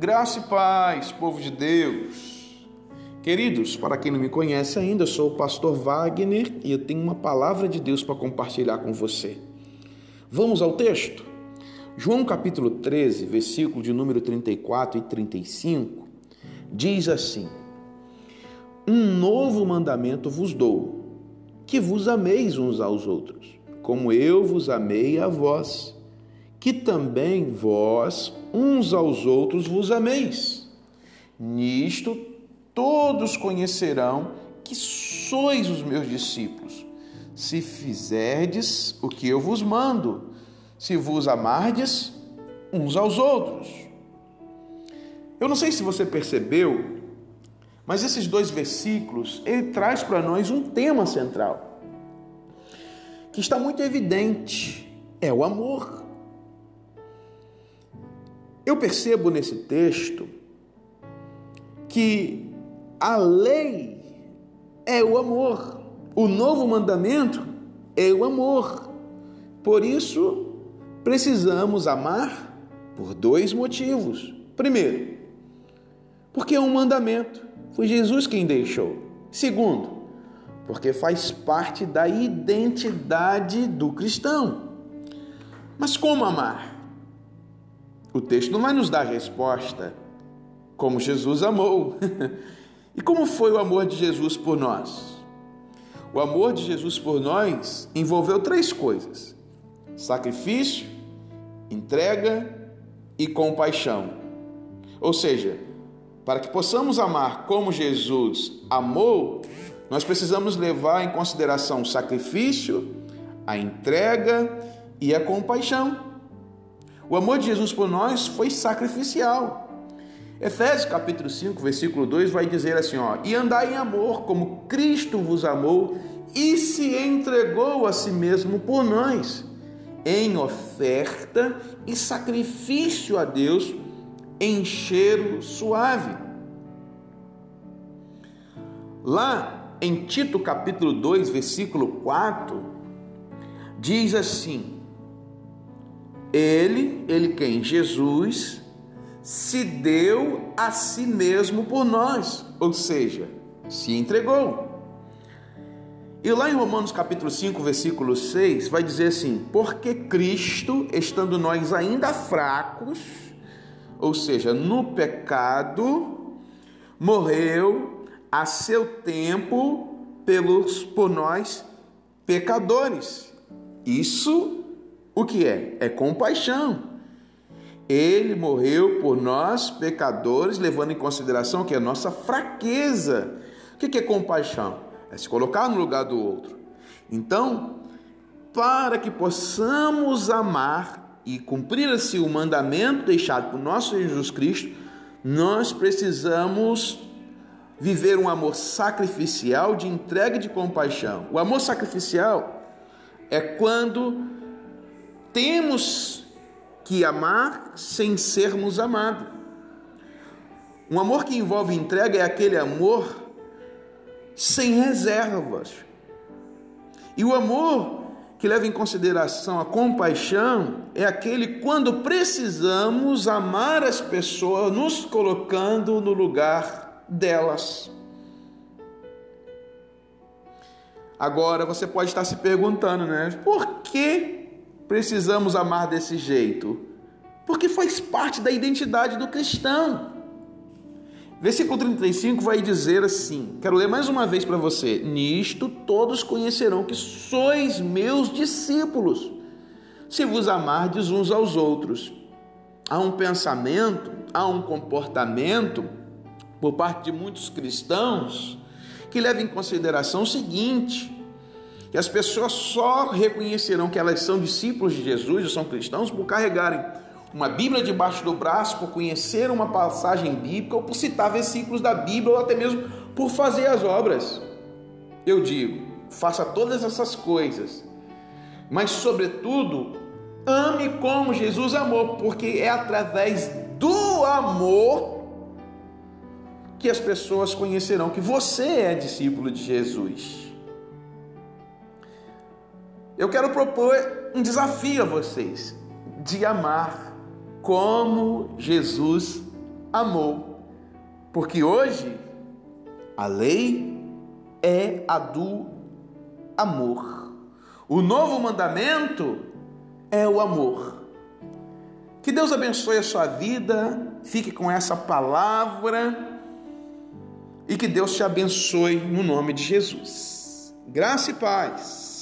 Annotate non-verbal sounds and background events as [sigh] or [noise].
Graça e paz, povo de Deus. Queridos, para quem não me conhece ainda, eu sou o pastor Wagner e eu tenho uma palavra de Deus para compartilhar com você. Vamos ao texto? João capítulo 13, versículo de número 34 e 35, diz assim: Um novo mandamento vos dou, que vos ameis uns aos outros, como eu vos amei a vós que também vós uns aos outros vos ameis. Nisto todos conhecerão que sois os meus discípulos, se fizerdes o que eu vos mando, se vos amardes uns aos outros. Eu não sei se você percebeu, mas esses dois versículos, ele traz para nós um tema central, que está muito evidente, é o amor. Eu percebo nesse texto que a lei é o amor, o novo mandamento é o amor. Por isso, precisamos amar por dois motivos. Primeiro, porque é um mandamento, foi Jesus quem deixou. Segundo, porque faz parte da identidade do cristão. Mas como amar? O texto não vai nos dar resposta como Jesus amou. [laughs] e como foi o amor de Jesus por nós? O amor de Jesus por nós envolveu três coisas: sacrifício, entrega e compaixão. Ou seja, para que possamos amar como Jesus amou, nós precisamos levar em consideração o sacrifício, a entrega e a compaixão. O amor de Jesus por nós foi sacrificial. Efésios capítulo 5, versículo 2 vai dizer assim, ó: "E andai em amor, como Cristo vos amou e se entregou a si mesmo por nós, em oferta e sacrifício a Deus em cheiro suave." Lá em Tito capítulo 2, versículo 4, diz assim: ele, ele quem? Jesus se deu a si mesmo por nós, ou seja, se entregou. E lá em Romanos capítulo 5, versículo 6, vai dizer assim: Porque Cristo, estando nós ainda fracos, ou seja, no pecado, morreu a seu tempo pelos por nós pecadores. Isso o que é? É compaixão. Ele morreu por nós, pecadores, levando em consideração que é a nossa fraqueza. O que é compaixão? É se colocar no lugar do outro. Então, para que possamos amar e cumprir assim o mandamento deixado por nosso Jesus Cristo, nós precisamos viver um amor sacrificial de entrega e de compaixão. O amor sacrificial é quando temos que amar sem sermos amados. Um amor que envolve entrega é aquele amor sem reservas. E o amor que leva em consideração a compaixão é aquele quando precisamos amar as pessoas, nos colocando no lugar delas. Agora você pode estar se perguntando, né? Por que precisamos amar desse jeito? Porque faz parte da identidade do cristão. Versículo 35 vai dizer assim: quero ler mais uma vez para você. Nisto todos conhecerão que sois meus discípulos, se vos amardes uns aos outros. Há um pensamento, há um comportamento por parte de muitos cristãos que leva em consideração o seguinte: que as pessoas só reconhecerão que elas são discípulos de Jesus ou são cristãos por carregarem uma Bíblia debaixo do braço, por conhecer uma passagem bíblica ou por citar versículos da Bíblia ou até mesmo por fazer as obras. Eu digo, faça todas essas coisas, mas sobretudo ame como Jesus amou, porque é através do amor que as pessoas conhecerão que você é discípulo de Jesus. Eu quero propor um desafio a vocês de amar como Jesus amou. Porque hoje a lei é a do amor. O novo mandamento é o amor. Que Deus abençoe a sua vida, fique com essa palavra e que Deus te abençoe no nome de Jesus. Graça e paz.